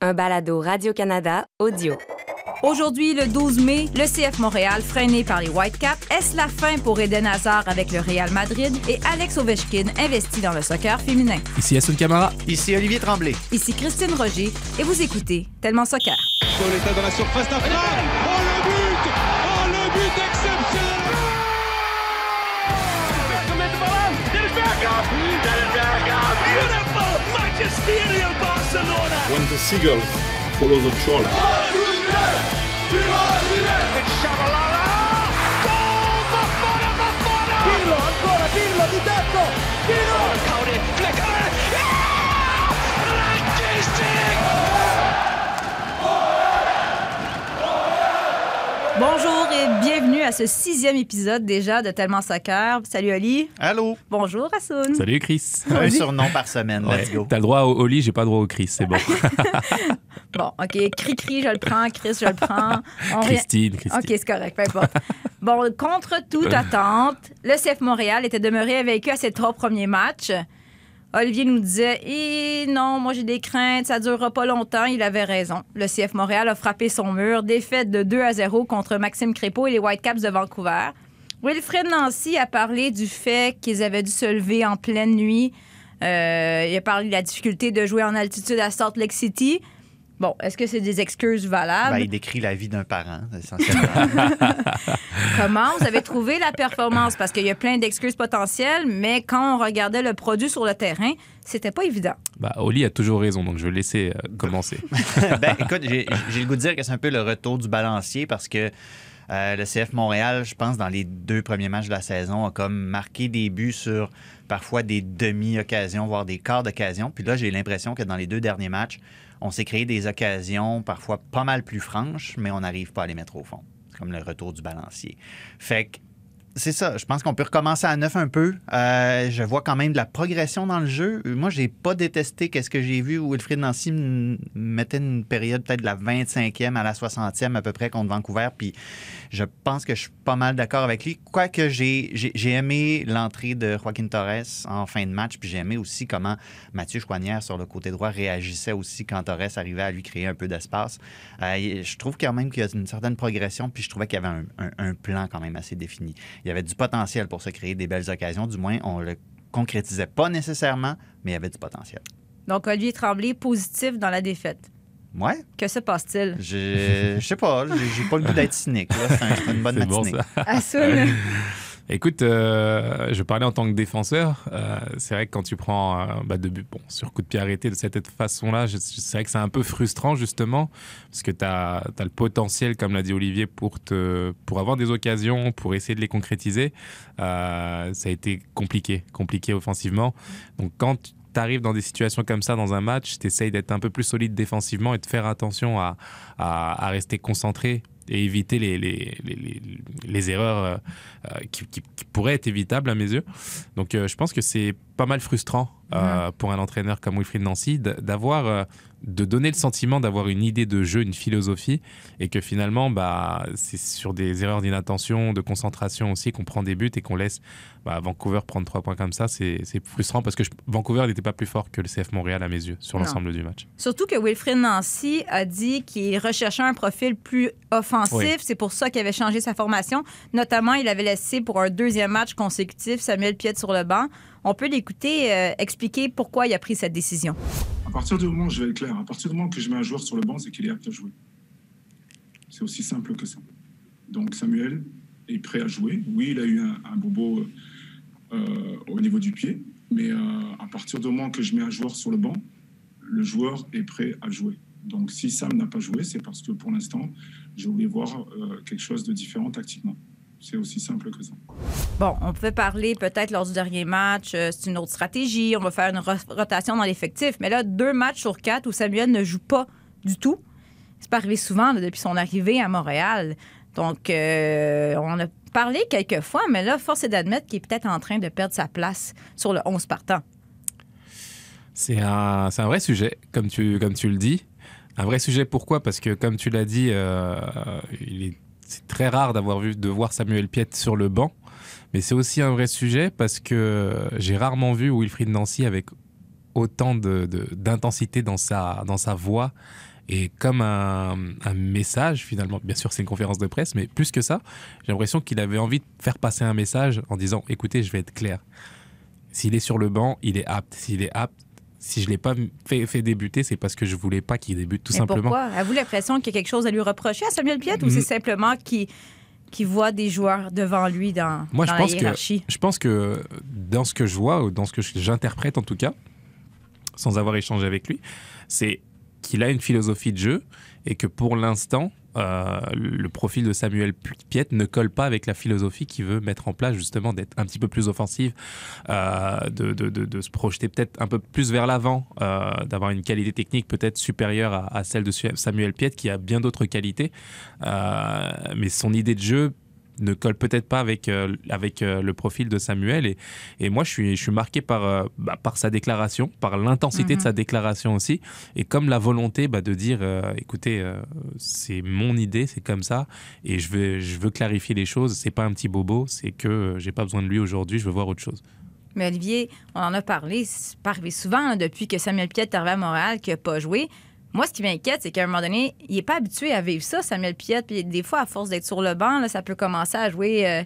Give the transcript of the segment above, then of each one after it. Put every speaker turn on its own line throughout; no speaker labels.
un balado Radio-Canada audio.
Aujourd'hui, le 12 mai, le CF Montréal, freiné par les Whitecaps, est-ce la fin pour Eden Hazard avec le Real Madrid et Alex Ovechkin investi dans le soccer féminin?
Ici Assun Camara.
Ici Olivier Tremblay.
Ici Christine Roger et vous écoutez Tellement Soccer.
Dans la surface. Oh le but Oh le but exceptionnel Magisterial Barcelona.
When the seagull follows the trawler.
It's Shabalala Goal Bafana Bafana Pirlo ancora Pirlo di tetto Pirlo. Caudy flickare
Bonjour et bienvenue à ce sixième épisode déjà de Tellement Soccer. Salut Oli.
Allô?
Bonjour Assoun.
Salut Chris.
Un surnom par semaine, let's go.
T'as le droit au Oli, j'ai pas le droit au Chris, c'est bon.
Bon, OK. Cri-cri, je le prends. Chris, je le prends. On
Christine, Christine.
OK, c'est correct, peu importe. Bon, contre toute attente, le CF Montréal était demeuré invaincu à ses trois premiers matchs. Olivier nous disait Eh non, moi j'ai des craintes, ça durera pas longtemps. Il avait raison. Le CF Montréal a frappé son mur, défaite de 2 à 0 contre Maxime Crépeau et les Whitecaps de Vancouver. Wilfred Nancy a parlé du fait qu'ils avaient dû se lever en pleine nuit. Euh, il a parlé de la difficulté de jouer en altitude à Salt Lake City. Bon, est-ce que c'est des excuses valables?
Ben, il décrit la vie d'un parent, essentiellement.
Comment vous avez trouvé la performance? Parce qu'il y a plein d'excuses potentielles, mais quand on regardait le produit sur le terrain, c'était pas évident.
Bah, Oli a toujours raison, donc je vais le laisser euh, commencer.
ben, écoute, j'ai j'ai le goût de dire que c'est un peu le retour du balancier parce que euh, le CF Montréal, je pense, dans les deux premiers matchs de la saison, a comme marqué des buts sur parfois des demi-occasions, voire des quarts d'occasion. Puis là, j'ai l'impression que dans les deux derniers matchs, on s'est créé des occasions parfois pas mal plus franches, mais on n'arrive pas à les mettre au fond. C'est comme le retour du balancier. Fait que c'est ça. Je pense qu'on peut recommencer à neuf un peu. Euh, je vois quand même de la progression dans le jeu. Moi, j'ai pas détesté qu'est-ce que j'ai vu où Wilfried Nancy mettait une période peut-être de la 25e à la 60e à peu près contre Vancouver. Puis je pense que je suis pas mal d'accord avec lui. Quoique j'ai j'ai aimé l'entrée de Joaquin Torres en fin de match. Puis j'ai aimé aussi comment Mathieu Chouanière sur le côté droit réagissait aussi quand Torres arrivait à lui créer un peu d'espace. Euh, je trouve quand même qu'il y a une certaine progression. Puis je trouvais qu'il y avait un plan quand même assez défini il y avait du potentiel pour se créer des belles occasions. Du moins, on le concrétisait pas nécessairement, mais il y avait du potentiel.
Donc, Olivier Tremblay, positif dans la défaite.
Ouais,
Que se passe-t-il?
je je sais pas, j'ai pas le goût d'être cynique. C'est un- c'est une bonne
C'est bon
matinée.
ça. Écoute, euh, je parlais en tant que défenseur. Euh, c'est vrai que quand tu prends euh, bah, de bon, sur coup de pied arrêté de cette façon-là, c'est vrai que c'est un peu frustrant justement, parce que tu as, le potentiel, comme l'a dit Olivier, pour, te, pour avoir des occasions, pour essayer de les concrétiser. Euh, ça a été compliqué, compliqué offensivement. Donc quand tu arrives dans des situations comme ça dans un match, tu essayes d'être un peu plus solide défensivement et de faire attention à- à rester concentré et éviter les, les, les, les- erreurs euh, euh, qui, qui- qui pourraient être évitables à mes yeux. Donc euh, je pense que c'est pas mal frustrant euh, pour un entraîneur comme Wilfried Nancy d'avoir de donner le sentiment d'avoir une idée de jeu, une philosophie, et que finalement, bah, c'est sur des erreurs d'inattention, de concentration aussi qu'on prend des buts et qu'on laisse bah, Vancouver prendre trois points comme ça. C'est frustrant parce que je- Vancouver n'était pas plus fort que le CF Montréal à mes yeux sur l'ensemble du match.
Surtout que Wilfred Nancy a dit qu'il recherchait un profil plus offensif.
Oui.
C'est pour ça qu'il avait changé sa formation. Notamment, il avait laissé pour un deuxième match consécutif Samuel Piette sur le banc. On peut l'écouter euh, expliquer pourquoi il a pris cette décision.
À partir du moment, je vais être clair, à partir du moment que je mets un joueur sur le banc, c'est qu'il est apte à jouer. C'est aussi simple que ça. Donc Samuel est prêt à jouer. Oui, il a eu un, bobo euh, au niveau du pied, mais euh, à partir du moment que je mets un joueur sur le banc, le joueur est prêt à jouer. Donc si Sam n'a pas joué, c'est parce que pour l'instant, je voulais voir euh, quelque chose de différent tactiquement. C'est aussi simple que ça.
Bon, on pouvait parler peut-être lors du dernier match, euh, c'est une autre stratégie, on va faire une ro- rotation dans l'effectif. Mais là, deux matchs sur quatre où Samuel ne joue pas du tout. C'est pas arrivé souvent là, depuis son arrivée à Montréal. Donc, euh, on a parlé quelques fois, mais là, force est d'admettre qu'il est peut-être en train de perdre sa place sur le 11 partant.
C'est un, c'est un vrai sujet, comme tu, comme tu le dis. Un vrai sujet, pourquoi? Parce que, comme tu l'as dit, euh, il est, c'est très rare d'avoir vu, de voir Samuel Piette sur le banc. Mais c'est aussi un vrai sujet parce que j'ai rarement vu Wilfried Nancy avec autant de, de- d'intensité dans sa, dans sa voix et comme un message finalement. Bien sûr, c'est une conférence de presse, mais plus que ça, j'ai l'impression qu'il avait envie de faire passer un message en disant écoutez, je vais être clair. S'il est sur le banc, il est apte. S'il est apte, si je l'ai pas fait, fait débuter, c'est parce que je voulais pas qu'il débute, tout
Mais
simplement.
pourquoi? Avez-vous l'impression qu'il y a quelque chose à lui reprocher à Samuel Piette ou
Mm.
c'est simplement qu'il qu'il voit des joueurs devant lui dans,
Moi,
dans
je
la
pense, que,
hiérarchie?
je pense que dans ce que je vois, ou dans ce que j'interprète en tout cas, sans avoir échangé avec lui, c'est qu'il a une philosophie de jeu et que pour l'instant, euh, le profil de Samuel Piet ne colle pas avec la philosophie qu'il veut mettre en place, justement, d'être un petit peu plus offensive, euh, de, se projeter peut-être un peu plus vers l'avant, euh, d'avoir une qualité technique peut-être supérieure à, à celle de Samuel Piet, qui a bien d'autres qualités. Mais son idée de jeu ne colle peut-être pas avec, euh, avec euh, le profil de Samuel. Et, et moi, je suis, je suis marqué par, euh, bah, par sa déclaration, par l'intensité de sa déclaration aussi, et comme la volonté bah, de dire, écoutez, c'est mon idée, c'est comme ça, et je veux, je veux clarifier les choses. C'est pas un petit bobo, c'est que j'ai pas besoin de lui aujourd'hui, je veux voir autre chose.
Mais Olivier, on en a parlé, c'est pas arrivé souvent hein, depuis que Samuel Piette est arrivé à Montréal qu'il n'a pas joué. Moi, ce qui m'inquiète, c'est qu'à un moment donné, il n'est pas habitué à vivre ça, Samuel Piette. Puis des fois, à force d'être sur le banc, ça peut commencer à jouer euh,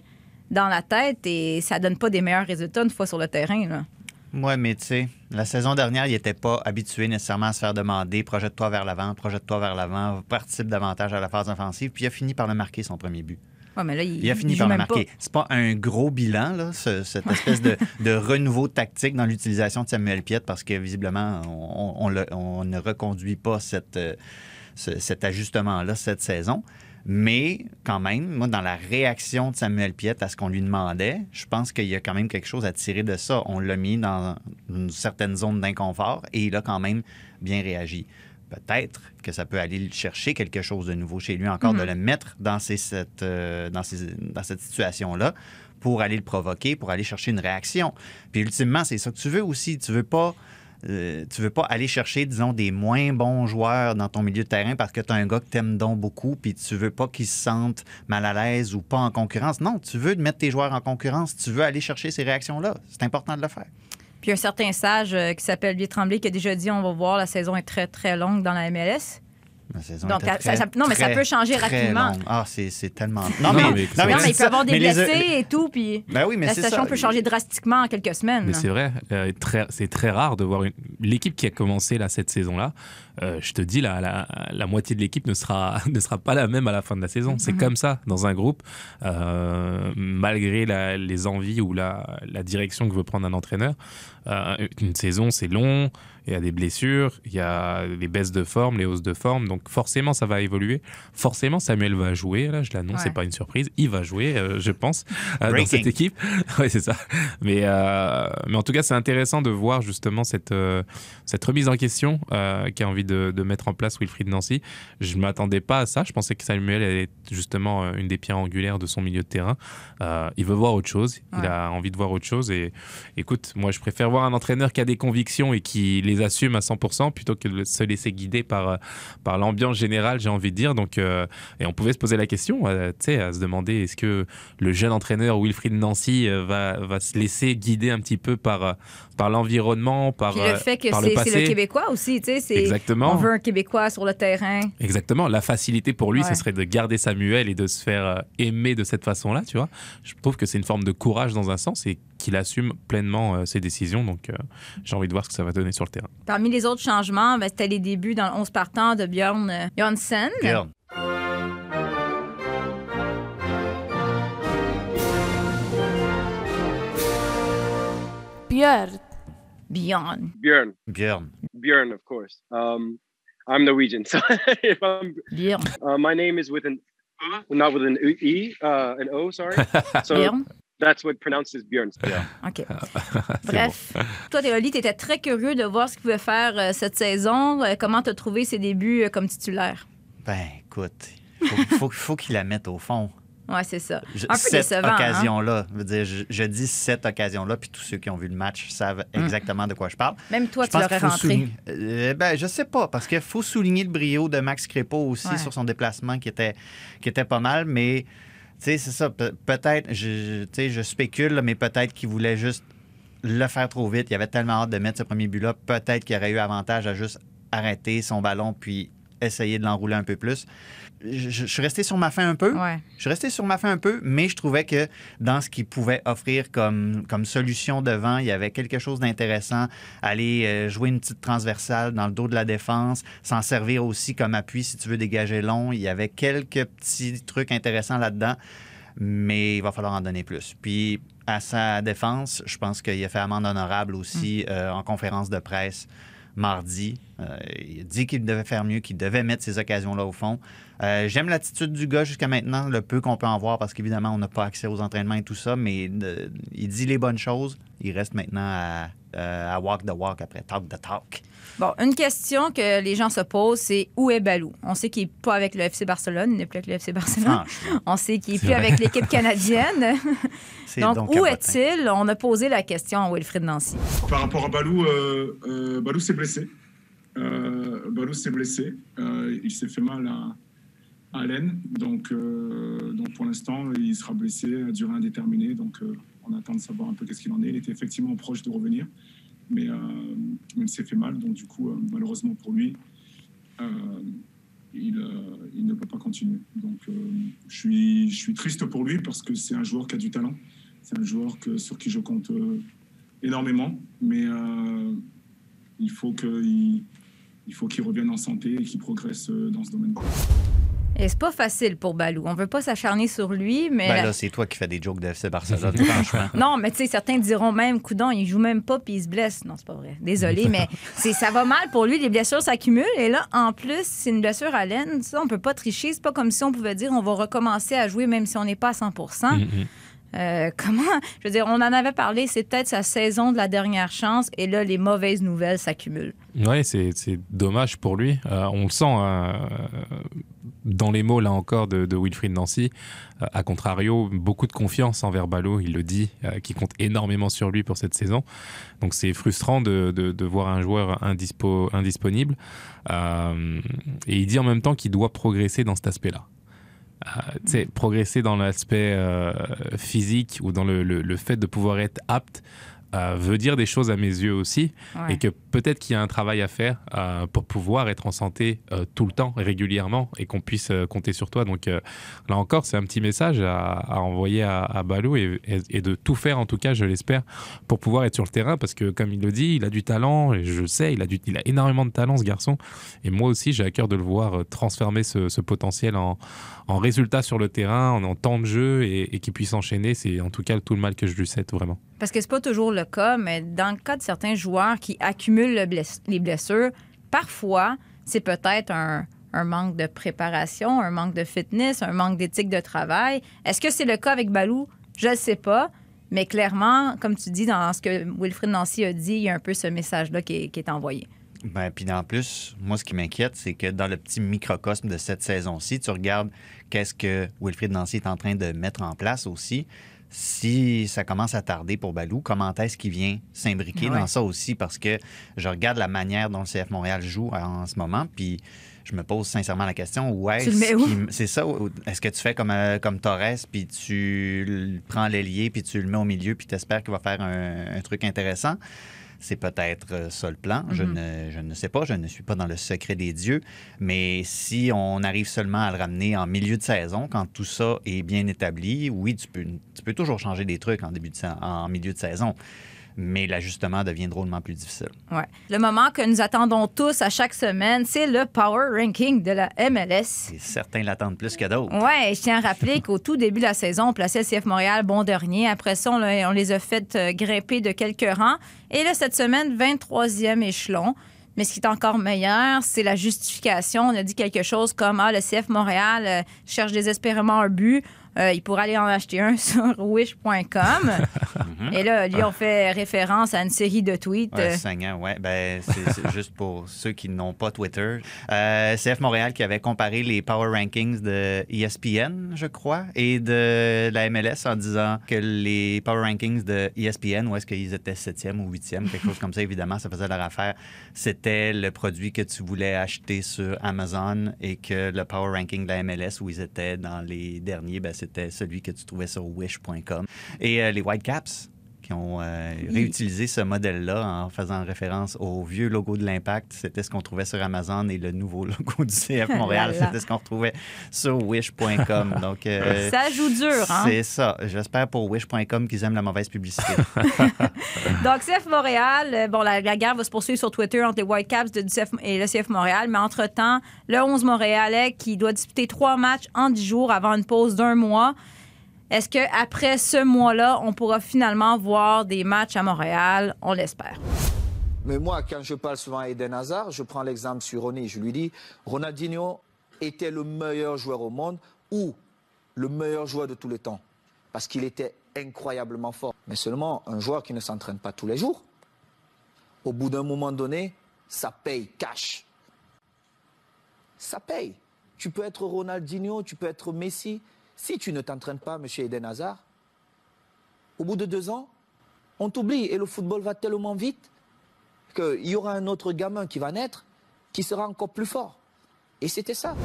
dans la tête et ça donne pas des meilleurs résultats une fois sur le terrain. Là.
Ouais, mais tu sais, la saison dernière, il n'était pas habitué nécessairement à se faire demander projette-toi vers l'avant, projette-toi vers l'avant, participe davantage à la phase offensive, puis il a fini par le marquer son premier but.
Ouais, mais là, il,
Il a fini
il
par le marquer. C'est pas un gros bilan, là, ce- cette espèce de, de renouveau tactique dans l'utilisation de Samuel Piette, parce que visiblement, on, on le- on ne reconduit pas cette, euh, ce- cet ajustement-là cette saison. Mais quand même, moi, dans la réaction de Samuel Piette à ce qu'on lui demandait, je pense qu'il y a quand même quelque chose à tirer de ça. On l'a mis dans une certaine zone d'inconfort et il a quand même bien réagi. Peut-être que ça peut aller chercher quelque chose de nouveau chez lui, encore de le mettre dans, ces- cette, euh, dans, ces- dans cette situation-là pour aller le provoquer, pour aller chercher une réaction. Puis ultimement, c'est ça que tu veux aussi. Tu veux pas. euh, tu veux pas aller chercher, disons, des moins bons joueurs dans ton milieu de terrain parce que tu as un gars que t'aimes donc beaucoup, puis tu veux pas qu'ils se sentent mal à l'aise ou pas en concurrence. Non, tu veux mettre tes joueurs en concurrence. Tu veux aller chercher ces réactions-là. C'est important de le faire.
Puis un certain sage euh, qui s'appelle Olivier Tremblay qui a déjà dit on va voir, la saison est très, très longue dans la MLS.
La saison
Donc,
était
ça-
très,
ça- non, mais ça peut changer rapidement.
Ah, c'est c'est tellement.
Non, mais-
Non, mais il peut y avoir des
mais les-
blessés et tout, puis
Ben oui, mais
la situation
ça.
peut changer drastiquement en quelques semaines.
Mais c'est vrai, euh, c'est très rare de voir une... l'équipe qui a commencé là, cette saison-là. euh, je te dis, la, la, la moitié de l'équipe ne sera, ne sera pas la même à la fin de la saison. C'est comme ça dans un groupe, euh, malgré la- les envies ou la, la direction que veut prendre un entraîneur. Euh, une saison, c'est long, il y a des blessures, il y a les baisses de forme, les hausses de forme. Donc forcément, ça va évoluer. Forcément, Samuel va jouer. Là, je l'annonce,
Ouais.
c'est pas une surprise. Il va jouer, euh, je pense, euh, dans cette équipe. ouais, c'est ça. Mais, euh, mais en tout cas, c'est intéressant de voir justement cette, euh, cette remise en question euh, qu'a envie de, de mettre en place Wilfried Nancy. Je ne m'attendais pas à ça. Je pensais que Samuel est justement une des pierres angulaires de son milieu de terrain. Euh, il veut voir autre chose. Il a envie de voir autre chose. Et écoute, moi, je préfère voir un entraîneur qui a des convictions et qui les assume à 100% plutôt que de se laisser guider par, euh, par l'ambiance générale, j'ai envie de dire. Donc, euh, et on pouvait se poser la question, euh, tu sais, à se demander est-ce que le jeune entraîneur Wilfried Nancy va, va se laisser guider un petit peu par, par l'environnement, par,
Puis le fait que
par le
c'est le Québécois aussi, tu sais, c'est
Exactement.
on veut un Québécois sur le terrain.
Exactement. La facilité pour lui,
Ouais.
ce serait de garder Samuel et de se faire aimer de cette façon-là, tu vois. Je trouve que c'est une forme de courage dans un sens et qu'il assume pleinement euh, ses décisions. Donc, euh, j'ai envie de voir ce que ça va donner sur le terrain.
Parmi les autres changements, ben, c'était les débuts dans le 11 partant de Björn euh, Janssen.
Bjorn.
Björn.
Björn.
Björn.
Bjorn.
Björn, of course. Um, I'm Norwegian, so if I'm,
Björn.
uh, my name is with an not with an e, uh, an o. Sorry. So
Björn.
That's what pronounces Björn.
OK. Bref. Toi, Théolie, tu étais très curieux de voir ce qu'il pouvait faire euh, cette saison. Euh, comment tu as trouvé ses débuts euh, comme titulaire?
Ben, écoute, faut, faut, faut qu'il la mette au fond.
Ouais, c'est ça.
Je-
Un peu
cette
décevant. hein?
occasion-là, je, dis cette occasion-là, puis tous ceux qui ont vu le match savent exactement de quoi je parle.
Même toi,
Je
tu l'aurais rentré.
souligner- Euh, ben, je sais pas, parce qu'il faut souligner le brio de Max Crépeau aussi
Ouais.
sur son déplacement qui était, qui était pas mal, mais c'est ça. pe- Peut-être, je, je- tu sais, spécule, mais peut-être qu'il voulait juste le faire trop vite. Il avait tellement hâte de mettre ce premier but-là. Peut-être qu'il aurait eu avantage à juste arrêter son ballon puis essayer de l'enrouler un peu plus. Je, je suis resté sur ma fin un peu.
Ouais.
Je suis resté sur ma fin un peu, mais je trouvais que dans ce qu'il pouvait offrir comme, comme solution devant, il y avait quelque chose d'intéressant. Aller euh, jouer une petite transversale dans le dos de la défense, s'en servir aussi comme appui si tu veux dégager long. Il y avait quelques petits trucs intéressants là-dedans, mais il va falloir en donner plus. Puis à sa défense, je pense qu'il a fait amende honorable aussi euh, en conférence de presse mardi. Euh, il dit qu'il devait faire mieux, qu'il devait mettre ces occasions-là au fond. Euh, J'aime l'attitude du gars jusqu'à maintenant, le peu qu'on peut en voir, parce qu'évidemment, on n'a pas accès aux entraînements et tout ça, mais euh, il dit les bonnes choses. Il reste maintenant à, à walk the walk après talk the talk.
Bon, une question que les gens se posent, c'est où est Balou? On sait qu'il n'est pas avec le FC Barcelone, il n'est plus avec le FC Barcelone. On sait qu'il n'est plus
vrai.
avec l'équipe canadienne. Donc,
donc
où est-il? On a posé la question à Wilfrid Nancy.
Par rapport à Balou, euh, euh, Balou s'est blessé. Euh, Balou s'est blessé. Euh, il s'est fait mal à, à l'aine. Donc, euh, donc pour l'instant, il sera blessé à durée indéterminée. Donc euh, on attend de savoir un peu qu'est-ce qu'il en est. Il était effectivement proche de revenir, mais, euh, il s'est fait mal. Donc du coup, euh, malheureusement pour lui, euh, il, il ne peut pas continuer. Donc je, suis, je suis triste pour lui parce que c'est un joueur qui a du talent. C'est un joueur que, sur qui je compte énormément, mais il faut qu'il il faut qu'il revienne en santé et qu'il progresse dans ce domaine.
Et c'est pas facile pour Balou. On veut pas s'acharner sur lui, mais.
Ben là, c'est toi qui fais des jokes de FC Barcelone, franchement.
Non, mais tu sais, certains diront même, coudon, il joue même pas puis il se blesse. Non, c'est pas vrai. Désolé, mais c'est ça va mal pour lui. Les blessures s'accumulent. Et là, en plus, c'est une blessure à l'aine. Ça, on peut pas tricher. C'est pas comme si on pouvait dire on va recommencer à jouer même si on n'est pas à 100
Mm, mm.
Euh, comment? Je veux dire, on en avait parlé. C'est peut-être sa saison de la dernière chance. Et là, les mauvaises nouvelles s'accumulent.
Ouais, c'est c'est dommage pour lui. Euh, on le sent euh, dans les mots, là encore, de, de Wilfried Nancy. Euh, à contrario, beaucoup de confiance envers Ballot, il le dit, euh, qui compte énormément sur lui pour cette saison. Donc c'est frustrant de, voir un joueur indispo, indisponible. Euh, et il dit en même temps qu'il doit progresser dans cet aspect-là. Euh, progresser dans l'aspect euh, physique ou dans le fait de pouvoir être apte euh, veut dire des choses à mes yeux aussi
Ouais.
et que peut-être qu'il y a un travail à faire euh, pour pouvoir être en santé euh, tout le temps, régulièrement, et qu'on puisse euh, compter sur toi. Donc là encore, c'est un petit message à, à envoyer à, à Balou et, et- et de tout faire, en tout cas, je l'espère, pour pouvoir être sur le terrain, parce que comme il le dit, il a du talent, et je sais, il a, du, il a énormément de talent, ce garçon, et moi aussi, j'ai à cœur de le voir transformer ce, ce potentiel en, en résultat sur le terrain, en, en temps de jeu, et, et qu'il puisse enchaîner. C'est en tout cas tout le mal que je lui souhaite, vraiment.
Parce que c'est pas toujours le cas, mais dans le cas de certains joueurs qui accumulent les blessures, parfois, c'est peut-être un, manque de préparation, un manque de fitness, un manque d'éthique de travail. Est-ce que c'est le cas avec Balou? Je ne sais pas. Mais clairement, comme tu dis, dans ce que Wilfrid Nancy a dit, il y a un peu ce message-là qui est, qui est envoyé.
Ben, puis en plus, moi, ce qui m'inquiète, c'est que dans le petit microcosme de cette saison-ci, tu regardes qu'est-ce que Wilfried Nancy est en train de mettre en place aussi. Si ça commence à tarder pour Balou, comment est-ce qu'il vient s'imbriquer
Ouais.
dans ça aussi? Parce que je regarde la manière dont le CF Montréal joue en ce moment, puis je me pose sincèrement la question, où est-ce qu'il- C'est ça, est-ce que tu fais comme, euh, comme Torres, puis tu prends l'ailier, puis tu le mets au milieu, puis tu espères qu'il va faire un, un truc intéressant? C'est peut-être euh, ça le plan. je,
Mhm.
ne, je ne sais pas. Je ne suis pas dans le secret des dieux. Mais si on arrive seulement à le ramener en milieu de saison, quand tout ça est bien établi, oui, tu peux, tu peux toujours changer des trucs en, début de, en milieu de saison. Mais l'ajustement devient drôlement plus difficile.
Ouais. Le moment que nous attendons tous à chaque semaine, c'est le Power Ranking de la MLS.
Et certains l'attendent plus que d'autres.
Ouais, je tiens à rappeler qu'au tout début de la saison, on plaçait le CF Montréal bon dernier. Après ça, on, on les a fait euh, grimper de quelques rangs. Et là, cette semaine, 23e échelon. Mais ce qui est encore meilleur, c'est la justification. On a dit quelque chose comme Ah, le CF Montréal euh, cherche désespérément un but. Euh, il pourrait aller en acheter un sur wish.com. Et là, lui, on fait référence à une série de tweets.
Ouais,
euh,
saignant, ouais. Ben, c'est juste pour ceux qui n'ont pas Twitter. Euh, CF Montréal qui avait comparé les Power Rankings de ESPN, je crois, et de la MLS en disant que les Power Rankings de ESPN, où est-ce qu'ils étaient 7e ou 8e, quelque chose comme ça, évidemment, ça faisait leur affaire. C'était le produit que tu voulais acheter sur Amazon et que le Power Ranking de la MLS, où ils étaient dans les derniers, ben, c'était celui que tu trouvais sur wish.com. Et euh, les Whitecaps, qui ont euh, réutilisé ce modèle-là en faisant référence au vieux logo de l'Impact. C'était ce qu'on trouvait sur Amazon et le nouveau logo du CF Montréal, c'était ce qu'on retrouvait sur wish.com. Donc, euh,
Ça joue dur, hein?
c'est ça. J'espère pour wish.com qu'ils aiment la mauvaise publicité.
Donc, CF Montréal, euh, bon, la, la guerre va se poursuivre sur Twitter entre les Whitecaps de, du CF et le CF Montréal, mais entre-temps, le 11 Montréalais qui doit disputer trois matchs en dix jours avant une pause d'un mois. Est-ce qu'après ce mois-là, on pourra finalement voir des matchs à Montréal? On l'espère.
Mais moi, quand je parle souvent à Eden Hazard, je prends l'exemple sur Ronny. Je lui dis, Ronaldinho était le meilleur joueur au monde ou le meilleur joueur de tous les temps? Parce qu'il était incroyablement fort. Mais seulement un joueur qui ne s'entraîne pas tous les jours, au bout d'un moment donné, ça paye cash. Ça paye. Tu peux être Ronaldinho, tu peux être Messi. Si tu ne t'entraînes pas, monsieur Eden Hazard, au bout de deux ans, on t'oublie et le football va tellement vite qu'il y aura un autre gamin qui va naître qui sera encore plus fort. Et c'était ça.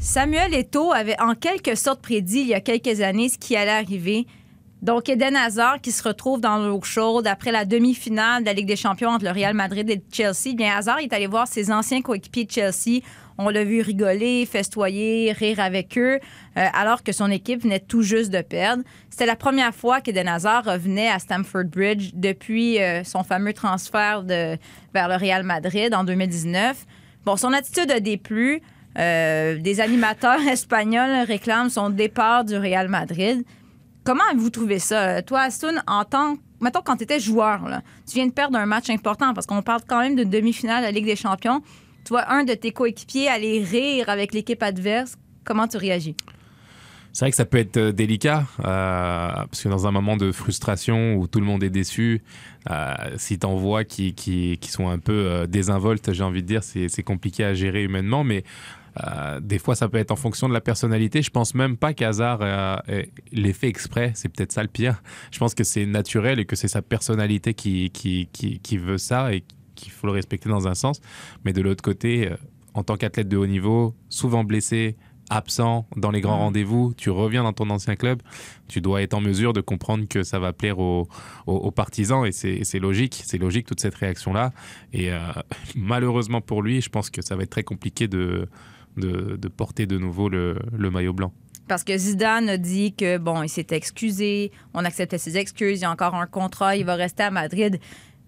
Samuel Eto'o avait en quelque sorte prédit il y a quelques années ce qui allait arriver. Donc, Eden Hazard qui se retrouve dans l'eau chaude après la demi-finale de la Ligue des Champions entre le Real Madrid et Chelsea. Bien, Hazard est allé voir ses anciens coéquipiers de Chelsea. On l'a vu rigoler, festoyer, rire avec eux, euh, alors que son équipe venait tout juste de perdre. C'était la première fois qu'Eden Hazard revenait à Stamford Bridge depuis euh, son fameux transfert de, vers le Real Madrid en 2019. Bon, son attitude a déplu. Euh, des animateurs espagnols réclament son départ du Real Madrid. Comment avez-vous trouvé ça? Toi, Aston, en tant mettons quand tu étais joueur, tu viens de perdre un match important parce qu'on parle quand même d'une demi-finale de la Ligue des Champions. Tu vois un de tes coéquipiers aller rire avec l'équipe adverse. Comment tu réagis?
C'est vrai que ça peut être euh, délicat, euh, parce que dans un moment de frustration où tout le monde est déçu, euh, si t'en vois qui, qui, qui sont un peu euh, désinvoltes, j'ai envie de dire, c'est compliqué à gérer humainement, mais des fois ça peut être en fonction de la personnalité. Je pense même pas qu'Hazard ait- l'ait fait exprès, c'est peut-être ça le pire. Je pense que c'est naturel et que c'est sa personnalité qui, qui, qui, qui veut ça et qu'il faut le respecter dans un sens. Mais de l'autre côté, euh, en tant qu'athlète de haut niveau, souvent blessé, absent dans les grands rendez-vous, tu reviens dans ton ancien club, tu dois être en mesure de comprendre que ça va plaire aux, aux- aux partisans et c'est et c'est logique, c'est logique toute cette réaction-là. Et euh, malheureusement pour lui, je pense que ça va être très compliqué de, de, de porter de nouveau le, le maillot blanc.
Parce que Zidane a dit que, bon, il s'était excusé, on acceptait ses excuses, il y a encore un contrat, il va rester à Madrid.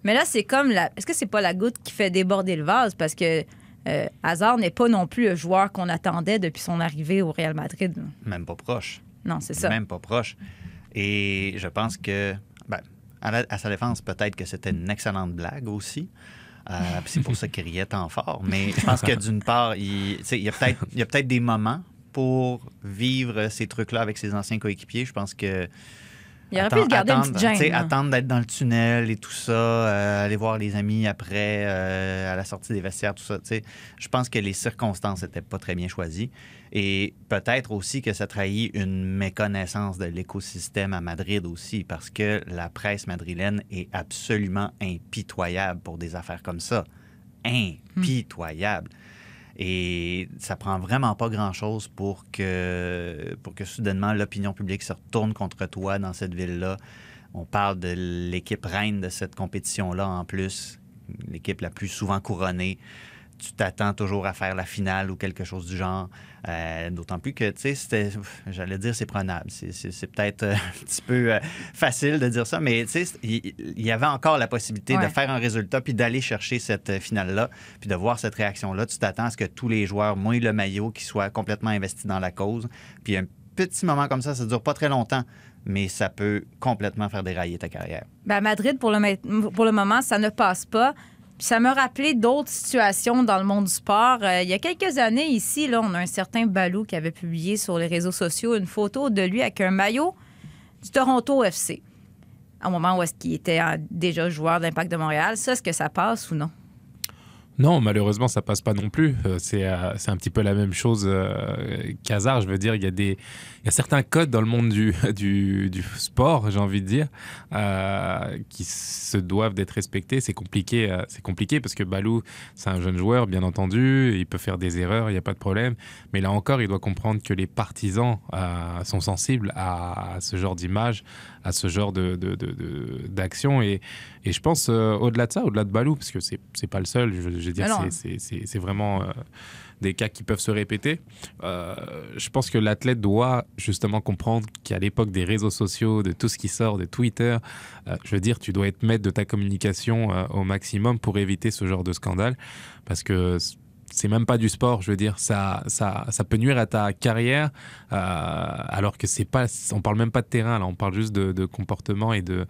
Mais là, c'est comme la. Est-ce que c'est pas la goutte qui fait déborder le vase? Parce que euh, Hazard n'est pas non plus le joueur qu'on attendait depuis son arrivée au Real Madrid.
Même pas proche.
Non, c'est ça.
Même pas proche. Et je pense que, ben, à, la- à sa défense, peut-être que c'était une excellente blague aussi. Euh, c'est pour ça qu'il riait tant fort. Mais je pense que d'une part, il, il y a peut-être il y a peut-être des moments pour vivre ces trucs-là avec ses anciens coéquipiers. Je pense que
Il aurait pu garder une petite gêne.
attendre d'être dans le tunnel et tout ça, euh, aller voir les amis après, euh, à la sortie des vestiaires, tout ça. Je pense que les circonstances n'étaient pas très bien choisies. Et peut-être aussi que ça trahit une méconnaissance de l'écosystème à Madrid aussi, parce que la presse madrilène est absolument impitoyable pour des affaires comme ça. Impitoyable. Et ça prend vraiment pas grand-chose pour que, pour que soudainement l'opinion publique se retourne contre toi dans cette ville-là. On parle de l'équipe reine de cette compétition-là en plus, l'équipe la plus souvent couronnée. Tu t'attends toujours à faire la finale ou quelque chose du genre. Euh, D'autant plus que, tu sais, c'était, j'allais dire, c'est prenable. C'est- C'est c'est peut-être euh, un petit peu euh, facile de dire ça, mais tu sais, il il y, avait encore la possibilité
Ouais.
de faire un résultat puis d'aller chercher cette finale-là, puis de voir cette réaction-là. Tu t'attends à ce que tous les joueurs mouillent le maillot, qu'ils soient complètement investis dans la cause. Puis un petit moment comme ça, ça dure pas très longtemps, mais ça peut complètement faire dérailler ta carrière.
Ben, à Madrid, pour le, pour le moment, ça ne passe pas. Ça m'a rappelé d'autres situations dans le monde du sport. Euh, il y a quelques années, ici, on a un certain Balou qui avait publié sur les réseaux sociaux une photo de lui avec un maillot du Toronto FC. Au moment où est-ce qu'il était euh, déjà joueur d'Impact de Montréal. Ça, est-ce que ça passe ou non?
Non, malheureusement, ça passe pas non plus. Euh, c'est euh, c'est un petit peu la même chose euh, qu'Hazard. Je veux dire, il y, a certains codes dans le monde du, sport, j'ai envie de dire, qui se doivent d'être respectés. C'est compliqué, c'est compliqué parce que Balou, c'est un jeune joueur, bien entendu. Il peut faire des erreurs, il n'y a pas de problème. Mais là encore, il doit comprendre que les partisans sont sensibles à, à ce genre d'image, à ce genre de, d'action. Et, et je pense, euh, au-delà de ça, au-delà de Balou, parce que c'est, c'est pas le seul, je, je veux dire,
Mais non.
c'est, c'est, c'est, c'est vraiment euh, des cas qui peuvent se répéter. Euh, je pense que l'athlète doit justement comprendre qu'à l'époque des réseaux sociaux, de tout ce qui sort, de Twitter, je veux dire, tu dois être maître de ta communication au maximum pour éviter ce genre de scandale. Parce que c'est même pas du sport, je veux dire, ça, ça, ça peut nuire à ta carrière, euh, alors que c'est pas, on parle même pas de terrain, là, on parle juste de, de comportement et de,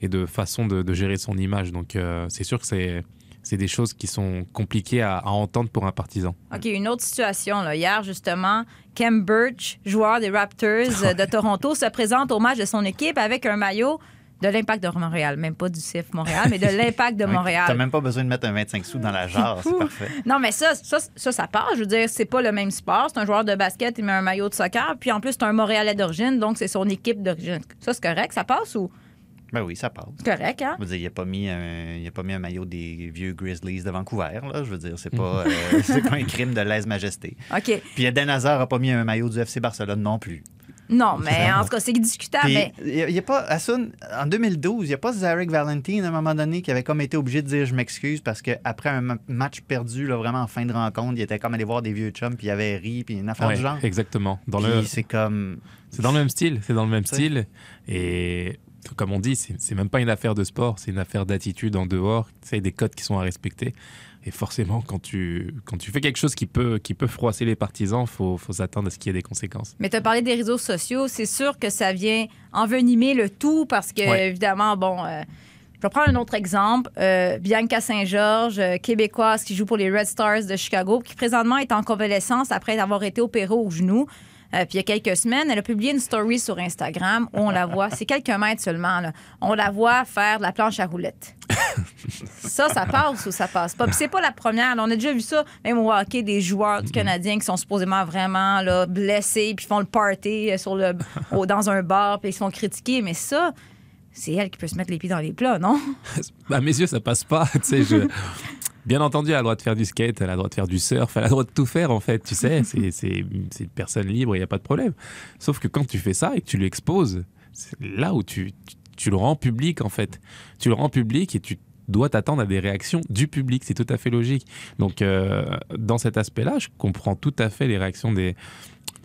et de façon de, de gérer son image. Donc, euh, c'est sûr que c'est, c'est des choses qui sont compliquées à, à entendre pour un partisan.
OK, une autre situation. Là. Hier, justement, Kem Birch, joueur des Raptors de Toronto, se présente au match de son équipe avec un maillot de l'Impact de Montréal. Même pas du CF Montréal, mais de l'Impact de
T'as
Montréal.
même pas besoin de mettre un 25 sous dans la jarre, c'est parfait.
Non, mais ça, ça, ça, ça passe. Je veux dire, c'est pas le même sport. C'est un joueur de basket, il met un maillot de soccer. Puis en plus, c'est un Montréalais d'origine, donc c'est son équipe d'origine. Ça, c'est correct? Ça passe ou?
Ben oui, ça passe.
C'est correct, hein?
Je veux dire, il a pas mis un, il a pas mis un maillot des vieux Grizzlies de Vancouver, là. Je veux dire, c'est pas, euh, pas un crime de lèse-majesté.
OK.
Puis Eden Hazard a pas mis un maillot du FC Barcelone non plus.
Non, mais en tout cas, c'est discutable.
Puis,
mais...
il y a- il y a pas, en 2012, il n'y a pas Zarek Valentine à un moment donné qui avait comme été obligé de dire je m'excuse parce qu'après un ma- match perdu, là, vraiment en fin de rencontre, il était comme allé voir des vieux chums puis il avait ri puis une affaire
Ouais,
du genre.
exactement. Dans
Puis
le,
c'est comme.
C'est dans le même style, c'est dans le même
C'est-
style. Et comme on dit, c'est c'est même pas une affaire de sport, c'est une affaire d'attitude en dehors. Sais, des codes qui sont à respecter. Et forcément, quand tu, quand tu fais quelque chose qui peut, qui peut froisser les partisans, il faut, faut s'attendre à ce qu'il y ait des conséquences.
Mais tu as parlé des réseaux sociaux. C'est sûr que ça vient envenimer le tout parce que,
Ouais.
évidemment, bon. euh, je vais prendre un autre exemple. Euh, Bianca Saint-Georges, euh, québécoise qui joue pour les Red Stars de Chicago, qui présentement est en convalescence après avoir été opérée au genou. Euh, puis il y a quelques semaines, elle a publié une story sur Instagram où on la voit, c'est quelques mètres seulement, là, on la voit faire de la planche à roulettes. ça, ça passe ou ça passe pas? Puis c'est pas la première. là. on a déjà vu ça, même au hockey, des joueurs du Canadien qui sont supposément vraiment là, blessés puis font le party euh, sur le, au- dans un bar puis ils se font critiquer. Mais ça, c'est elle qui peut se mettre les pieds dans les plats, non?
À mes yeux, ça passe pas. tu sais, je- Bien entendu, elle a le droit de faire du skate, elle a le droit de faire du surf, elle a le droit de tout faire en fait, tu sais, c'est c'est- c'est une personne libre, il n'y a pas de problème. Sauf que quand tu fais ça et que tu l'exposes, c'est là où tu, tu, tu le rends public en fait. Tu le rends public et tu dois t'attendre à des réactions du public, c'est tout à fait logique. Donc euh, dans cet aspect-là, je comprends tout à fait les réactions des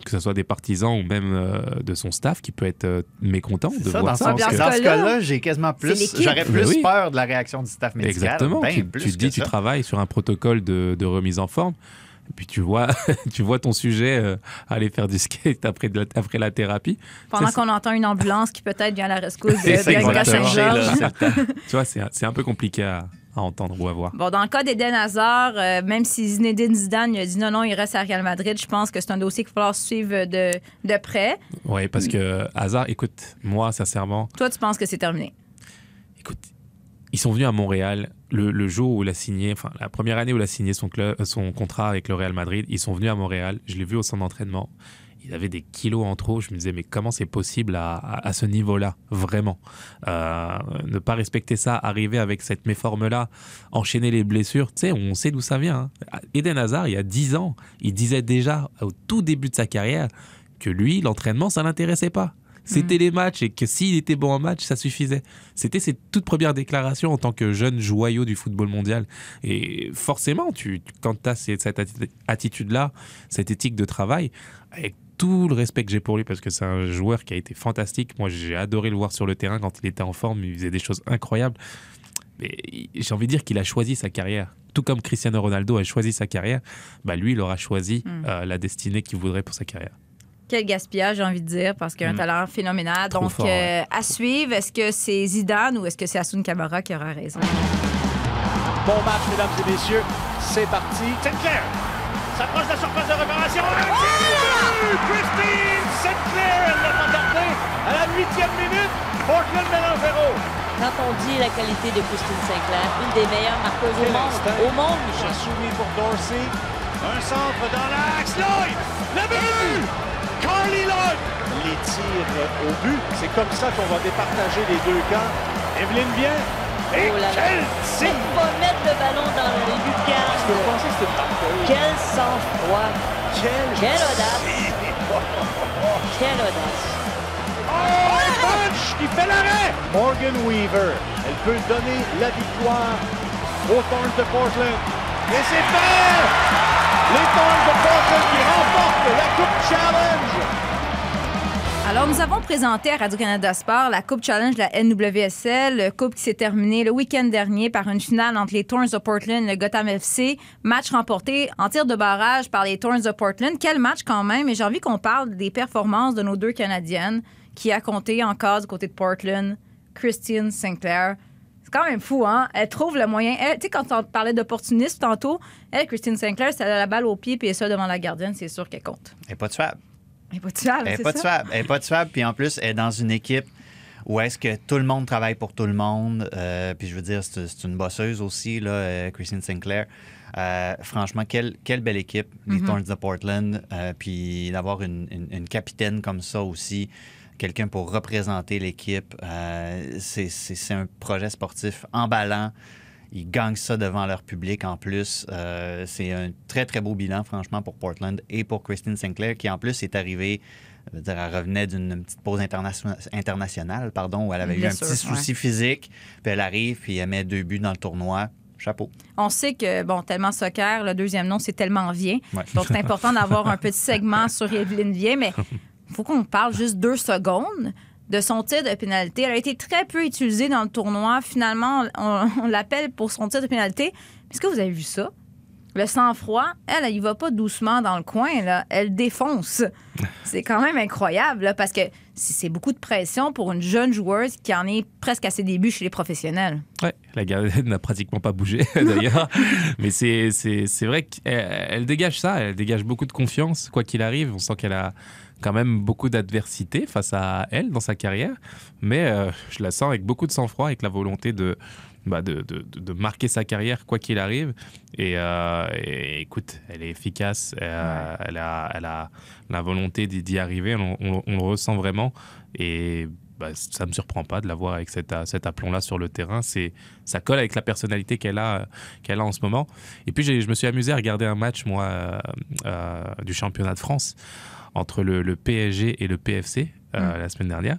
que ce soit des partisans ou même euh, de son staff qui peut être euh, mécontent de
Ça,
voir
dans,
ça. que-
dans ce
cas-là,
j'ai quasiment plus, j'aurais plus
oui.
peur de la réaction du staff médical.
Exactement.
Ben
tu, te dis, tu travailles sur un protocole de, de remise en forme. Et puis tu vois, tu vois ton sujet euh, aller faire du skate après, de la, après la thérapie.
Pendant qu'on entend une ambulance qui peut-être vient à la rescousse de. Saint-Georges.
c'est- tu vois, c'est c'est un peu compliqué à, à entendre ou à voir.
Bon, dans le cas d'Eden Hazard, euh, même si Zinedine Zidane a dit non, non, il reste à Real Madrid, je pense que c'est un dossier qu'il va falloir suivre de, de près.
Oui, parce que Hazard, écoute, moi, sincèrement,
Toi, tu penses que c'est terminé?
écoute, ils sont venus à Montréal le, le jour où il a signé, enfin la première année où il a signé son, club, euh, son contrat avec le Real Madrid. Ils sont venus à Montréal. Je l'ai vu au centre d'entraînement. Il avait des kilos en trop. Je me disais, mais comment c'est possible à, à- à ce niveau-là Vraiment? Euh, ne pas respecter ça, arriver avec cette méforme-là, enchaîner les blessures. Tu sais, on sait d'où ça vient. hein. Eden Hazard, il y a 10 ans, il disait déjà au tout début de sa carrière que lui, l'entraînement, ça l'intéressait pas. C'était les matchs et que s'il était bon en match, ça suffisait. C'était ses toutes premières déclarations en tant que jeune joyau du football mondial. Et forcément, tu, quand tu as cette atti- attitude-là, cette éthique de travail, avec tout le respect que j'ai pour lui, parce que c'est un joueur qui a été fantastique. Moi, j'ai adoré le voir sur le terrain quand il était en forme. Il faisait des choses incroyables. Mais j'ai envie de dire qu'il a choisi sa carrière. Tout comme Cristiano Ronaldo a choisi sa carrière, bah lui, il aura choisi
Mm.
euh, la destinée qu'il voudrait pour sa carrière.
Quel gaspillage, j'ai envie de dire, parce qu'il a un
Mm.
talent phénoménal.
Trop
Donc,
fort,
euh, à suivre, est-ce que c'est Zidane ou est-ce que c'est Asun Kamara qui aura raison?
Bon match, mesdames et messieurs. C'est parti. Sinclair s'approche de la surface de réparation. Christine Sinclair, elle l'a pas tardé. À la huitième minute, Portland mène 1-0.
Quand on dit la qualité de Christine Sinclair, une des meilleures marqueuses au monde, au monde, Michel.
Soumis pour Dorsey. Un centre dans l'axe. Lloyd! Le but! Carly Lloyd! Les tirs au but, c'est comme ça qu'on va départager les deux camps. Evelyne vient. Et
Oh là là.
quel
va mettre le ballon dans le
Je peux
lucarne.
penser que c'est une marqueuse.
Quel sang-froid.
Quel
Quelle audace. Quelle audace.
Oh, Bunch qui fait l'arrêt! Morgan Weaver, elle peut donner la victoire aux Thorns de Portland. Et c'est fait! Les Thorns de Portland qui remportent la Coupe Challenge!
Alors, nous avons présenté à Radio-Canada Sport la Coupe Challenge de la NWSL, coupe qui s'est terminée le week-end dernier par une finale entre les Thorns de Portland et le Gotham FC. Match remporté en tir de barrage par les Thorns de Portland. Quel match quand même! Et j'ai envie qu'on parle des performances de nos deux Canadiennes qui a compté encore du côté de Portland, Christine Sinclair. C'est quand même fou, hein? Elle trouve le moyen. Tu sais, quand on parlait d'opportunisme tantôt, Christine Sinclair, si elle a la balle au pied puis ça devant la gardienne, c'est sûr qu'elle compte.
Elle n'est pas tuable.
Elle est pas tuable,
Elle
c'est
n'est pas
ça?
tuable. Elle n'est pas tuable. Puis en plus, elle est dans une équipe où est-ce que tout le monde travaille pour tout le monde. Euh, puis je veux dire, c'est une bosseuse aussi, là, euh, Christine Sinclair. Euh, franchement, quelle, quelle belle équipe, les
Mhm.
Thorns de Portland. Euh, puis d'avoir une, une- une capitaine comme ça aussi, quelqu'un pour représenter l'équipe. c'est un projet sportif emballant. Ils gagnent ça devant leur public en plus. Euh, c'est un très, très beau bilan, franchement, pour Portland et pour Christine Sinclair, qui en plus est arrivée, je veux dire, elle revenait d'une petite pause internation- internationale, pardon, où elle avait eu un petit souci physique. Puis elle arrive, puis elle met deux buts dans le tournoi. Chapeau.
On sait que, bon, tellement soccer, le deuxième nom, c'est tellement.
Ouais.
Donc, c'est important d'avoir un petit segment sur Evelyne Vient, mais il faut qu'on parle juste deux secondes de son tir de pénalité. Elle a été très peu utilisée dans le tournoi. Finalement, on, on l'appelle pour son tir de pénalité. Est-ce que vous avez vu ça? Le sang-froid, elle, elle y va pas doucement dans le coin, là. Elle défonce. C'est quand même incroyable, là, parce que c'est beaucoup de pression pour une jeune joueuse qui en est presque à ses débuts chez les professionnels.
Ouais, la gardienne n'a pratiquement pas bougé d'ailleurs. Mais c'est, vrai qu'elle elle dégage ça, elle dégage beaucoup de confiance, quoi qu'il arrive. On sent qu'elle a quand même beaucoup d'adversité face à elle dans sa carrière. Mais euh, je la sens avec beaucoup de sang-froid, avec la volonté de, bah, de, de- marquer sa carrière quoi qu'il arrive. Et, euh, et écoute, elle est efficace, euh, elle, a, elle a la volonté d'y arriver, on, on- on le ressent vraiment. Et bah, ça ne me surprend pas de la voir avec cet, cet aplomb-là sur le terrain. C'est, ça colle avec la personnalité qu'elle a, qu'elle a en ce moment. Et puis je me suis amusé à regarder un match, moi, euh, du championnat de France entre le, le PSG et le PFC euh, la semaine dernière.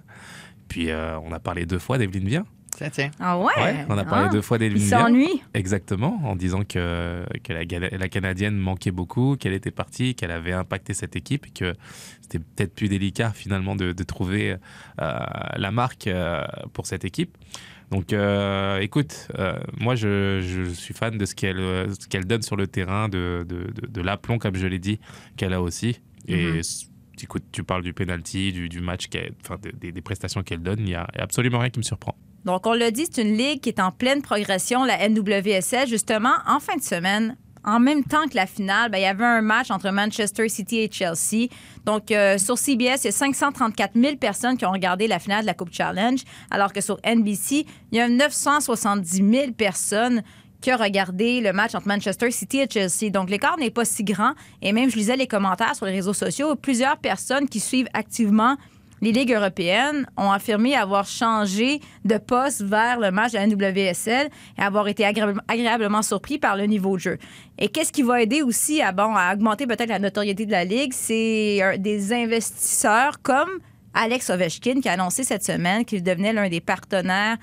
Puis euh, on a parlé deux fois d'Evelyne Vien.
Tiens, tiens.
Ah ouais?
Ouais, on a parlé
Ah.
deux fois
Il
d'Evelyne Vien.
s'ennuie?
Exactement, en disant que, que la, Canadienne manquait beaucoup, qu'elle était partie, qu'elle avait impacté cette équipe et que c'était peut-être plus délicat finalement de, de trouver euh, la marque euh, pour cette équipe. Donc euh, écoute, euh, moi je, je suis fan de ce qu'elle donne sur le terrain, de, de, de, de l'aplomb, comme je l'ai dit, qu'elle a aussi. Et
Mhm.
écoute, tu parles du penalty, du, du match, qu'elle- enfin, des, des prestations qu'elle donne, il n'y a absolument rien qui me surprend.
Donc, on l'a dit, c'est une ligue qui est en pleine progression, la NWSL. Justement, en fin de semaine, en même temps que la finale, ben, il y avait un match entre Manchester City et Chelsea. Donc, euh, sur CBS, il y a 534 000 personnes qui ont regardé la finale de la Coupe Challenge, alors que sur NBC, il y a 970 000 personnes qui ont regardé le match entre Manchester City et Chelsea. Donc, l'écart n'est pas si grand. Et même, je lisais les commentaires sur les réseaux sociaux, plusieurs personnes qui suivent activement les ligues européennes ont affirmé avoir changé de poste vers le match de la NWSL et avoir été agréable- agréablement surpris par le niveau de jeu. Et qu'est-ce qui va aider aussi à, bon, à augmenter peut-être la notoriété de la Ligue? C'est des investisseurs comme Alex Ovechkin qui a annoncé cette semaine qu'il devenait l'un des partenaires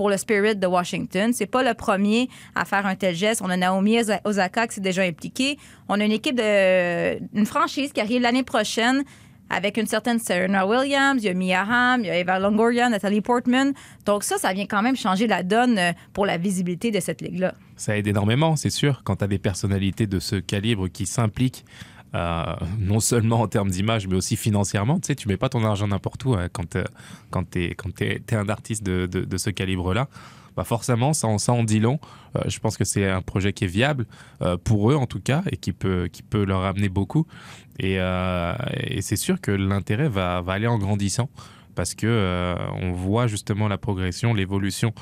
pour le Spirit de Washington. C'est pas le premier à faire un tel geste. On a Naomi Osa- Osaka qui s'est déjà impliquée. On a une équipe de une franchise qui arrive l'année prochaine avec une certaine Serena Williams, il y a Mia Hamm, il y a Eva Longoria, Natalie Portman. Donc ça, ça vient quand même changer la donne euh, pour la visibilité de cette ligue-là.
Ça aide énormément, c'est sûr, quand tu as des personnalités de ce calibre qui s'impliquent, euh, non seulement en termes d'image, mais aussi financièrement. Tu sais, tu mets pas ton argent n'importe où hein, quand, euh, quand tu es, un artiste de, de- ce calibre-là. Bah forcément, ça en, ça en dit long. Euh, je pense que c'est un projet qui est viable, euh, pour eux en tout cas, et qui peut, qui peut leur amener beaucoup. Et, et c'est sûr que l'intérêt va, va aller en grandissant. Parce que euh, on voit justement la progression, l'évolution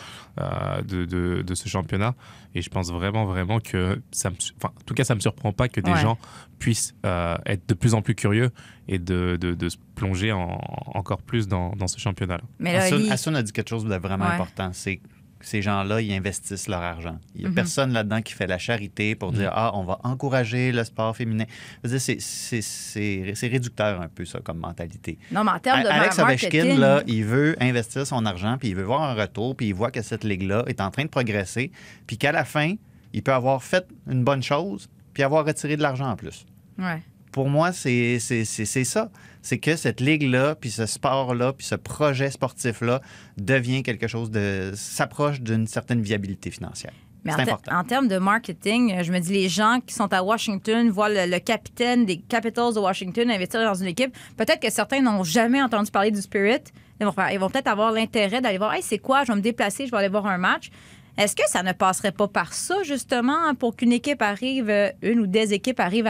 euh, de, de- de ce championnat. Et je pense vraiment, vraiment que ça me, enfin, en tout cas, ça me surprend pas que des
Ouais.
gens puissent euh, être de plus en plus curieux et de, de- de se plonger en- encore plus dans, dans ce championnat-là.
Mais là,
Hassan,
il-
Hassan a dit quelque chose de vraiment
Ouais.
important. C'est ces gens-là, ils investissent leur argent. Il n'y a
Mhm.
personne là-dedans qui fait la charité pour dire Ah, on va encourager le sport féminin. C'est- réducteur un peu, ça, comme mentalité.
Non, mais en termes de
Alex Ovechkin, là, il veut investir son argent, puis il veut voir un retour, puis il voit que cette ligue-là est en train de progresser, puis qu'à la fin, il peut avoir fait une bonne chose, puis avoir retiré de l'argent en plus.
ouais.
Pour moi, c'est ça. C'est que cette ligue-là, puis ce sport-là, puis ce projet sportif-là devient quelque chose de. s'approche d'une certaine viabilité financière.
Mais en, en termes de marketing, je me dis, les gens qui sont à Washington voient le, le capitaine des Capitals de Washington investir dans une équipe. Peut-être que certains n'ont jamais entendu parler du Spirit. Ils vont, faire- ils vont peut-être avoir l'intérêt d'aller voir, hey, c'est quoi, je vais me déplacer, je vais aller voir un match. Est-ce que ça ne passerait pas par ça, justement, pour qu'une équipe arrive, euh, une ou des équipes arrivent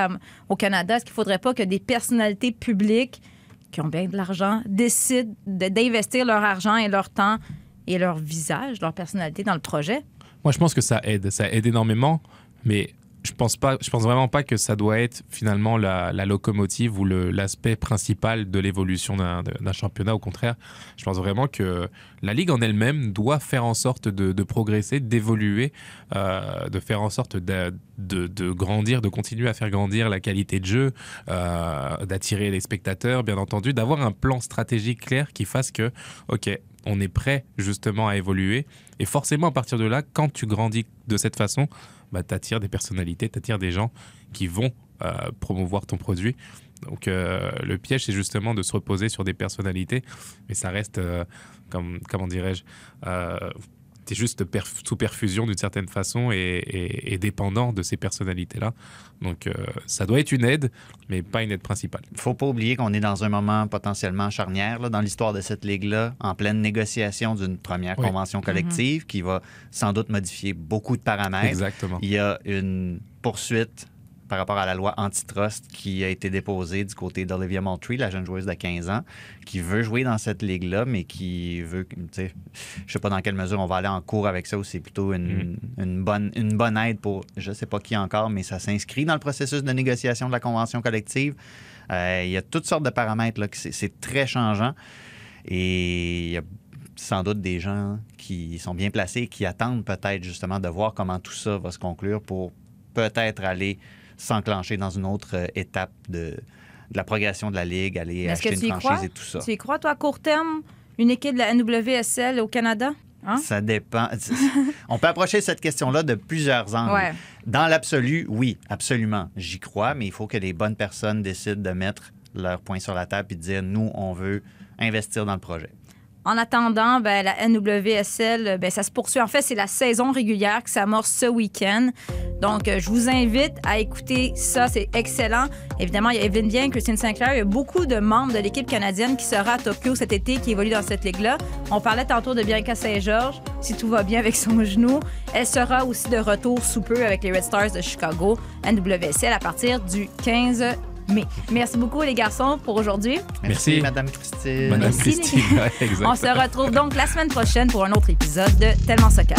au Canada? Est-ce qu'il ne faudrait pas que des personnalités publiques qui ont bien de l'argent décident de- d'investir leur argent et leur temps et leur visage, leur personnalité dans le projet?
Moi, je pense que ça aide. Ça aide énormément, mais je pense pas. Je pense vraiment pas que ça doit être finalement la, locomotive ou l'aspect principal de l'évolution d'un championnat. Au contraire, je pense vraiment que la ligue en elle-même doit faire en sorte de, progresser, d'évoluer, euh, de faire en sorte de grandir, de continuer à faire grandir la qualité de jeu, euh, d'attirer les spectateurs, bien entendu, d'avoir un plan stratégique clair qui fasse que, ok, on est prêt justement à évoluer. Et forcément, à partir de là, quand tu grandis de cette façon, bah, tu attires des personnalités, tu attires des gens qui vont euh, promouvoir ton produit. Donc euh, le piège, c'est justement de se reposer sur des personnalités, mais ça reste, euh, comme, comment dirais-je, es juste perf- sous perfusion d'une certaine façon et, et- et dépendant de ces personnalités-là. Donc euh, ça doit être une aide, mais pas une aide principale.
Il faut pas oublier qu'on est dans un moment potentiellement charnière là, dans l'histoire de cette ligue-là, en pleine négociation d'une première
Oui.
convention collective qui va sans doute modifier beaucoup de paramètres.
Exactement.
Il y a une poursuite par rapport à la loi antitrust qui a été déposée du côté d'Olivia Moultrie, la jeune joueuse de 15 ans, qui veut jouer dans cette ligue-là, mais qui veut, tu sais, je sais pas dans quelle mesure on va aller en cours avec ça ou c'est plutôt une, une bonne, une bonne aide pour je sais pas qui encore, mais ça s'inscrit dans le processus de négociation de la convention collective. Euh, il y a toutes sortes de paramètres là, c'est, c'est très changeant et il y a sans doute des gens qui sont bien placés et qui attendent peut-être justement de voir comment tout ça va se conclure pour peut-être aller s'enclencher dans une autre euh, étape de, de la progression de la Ligue, aller acheter une franchise
crois?
et tout ça.
Tu y crois, toi, à court terme, une équipe de la NWSL au Canada? Hein?
Ça dépend. On peut approcher cette question-là de plusieurs angles.
Ouais.
Dans l'absolu, oui, absolument. J'y crois, mais il faut que les bonnes personnes décident de mettre leur point sur la table et de dire nous, on veut investir dans le projet.
En attendant, ben, la NWSL, ben, ça se poursuit. En fait, c'est la saison régulière qui s'amorce ce week-end. Donc, euh, je vous invite à écouter ça. C'est excellent. Évidemment, il y a Evelyn Bien, Christine Sinclair. Il y a beaucoup de membres de l'équipe canadienne qui sera à Tokyo cet été, qui évolue dans cette ligue-là. On parlait tantôt de Bianca Saint-Georges. Si tout va bien avec son genou, elle sera aussi de retour sous peu avec les Red Stars de Chicago, NWSL, à partir du 15 mai. Merci beaucoup, les garçons, pour aujourd'hui.
Merci,
Merci.
Madame Christine.
Madame
Merci,
Christine. Ouais.
On se retrouve donc la semaine prochaine pour un autre épisode de Tellement Soccer.